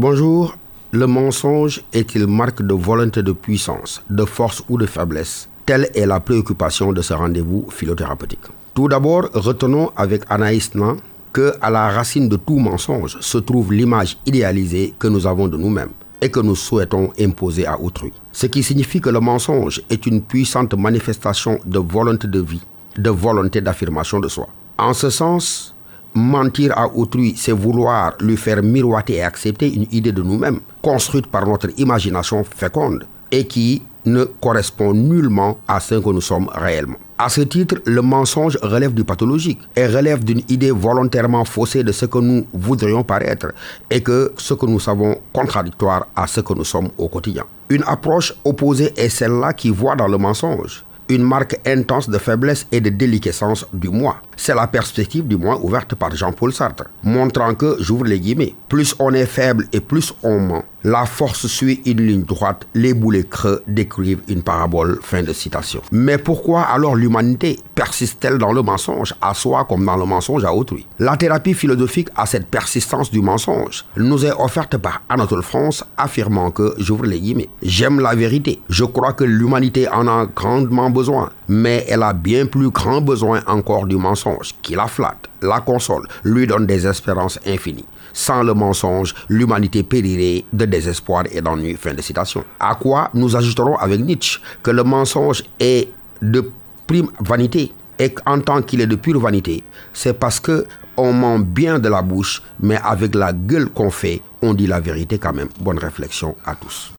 Bonjour. Le mensonge est-il marque de volonté de puissance, de force ou de faiblesse? Telle est la préoccupation de ce rendez-vous philothérapeutique. Tout d'abord, retenons avec Anaïs Nan que à la racine de tout mensonge se trouve l'image idéalisée que nous avons de nous-mêmes et que nous souhaitons imposer à autrui. Ce qui signifie que le mensonge est une puissante manifestation de volonté de vie, de volonté d'affirmation de soi. En ce sens, mentir à autrui, c'est vouloir lui faire miroiter et accepter une idée de nous-mêmes, construite par notre imagination féconde et qui ne correspond nullement à ce que nous sommes réellement. À ce titre, le mensonge relève du pathologique et relève d'une idée volontairement faussée de ce que nous voudrions paraître et que ce que nous savons contradictoire à ce que nous sommes au quotidien. Une approche opposée est celle-là qui voit dans le mensonge une marque intense de faiblesse et de déliquescence du moi. C'est la perspective du moi ouverte par Jean-Paul Sartre, montrant que, j'ouvre les guillemets, plus on est faible et plus on ment, la force suit une ligne droite, les boulets creux décrivent une parabole. Fin de citation. Mais pourquoi alors l'humanité persiste-t-elle dans le mensonge, à soi comme dans le mensonge à autrui La thérapie philosophique a cette persistance du mensonge nous est offerte par Anatole France, affirmant que, j'ouvre les guillemets, j'aime la vérité. Je crois que l'humanité en a grandement besoin, mais elle a bien plus grand besoin encore du mensonge qui la flatte, la console, lui donne des espérances infinies. Sans le mensonge, l'humanité périrait de désespoir et d'ennui. Fin de citation. À quoi nous ajouterons avec Nietzsche que le mensonge est de prime vanité et qu'en tant qu'il est de pure vanité, c'est parce que on ment bien de la bouche, mais avec la gueule qu'on fait, on dit la vérité quand même. Bonne réflexion à tous.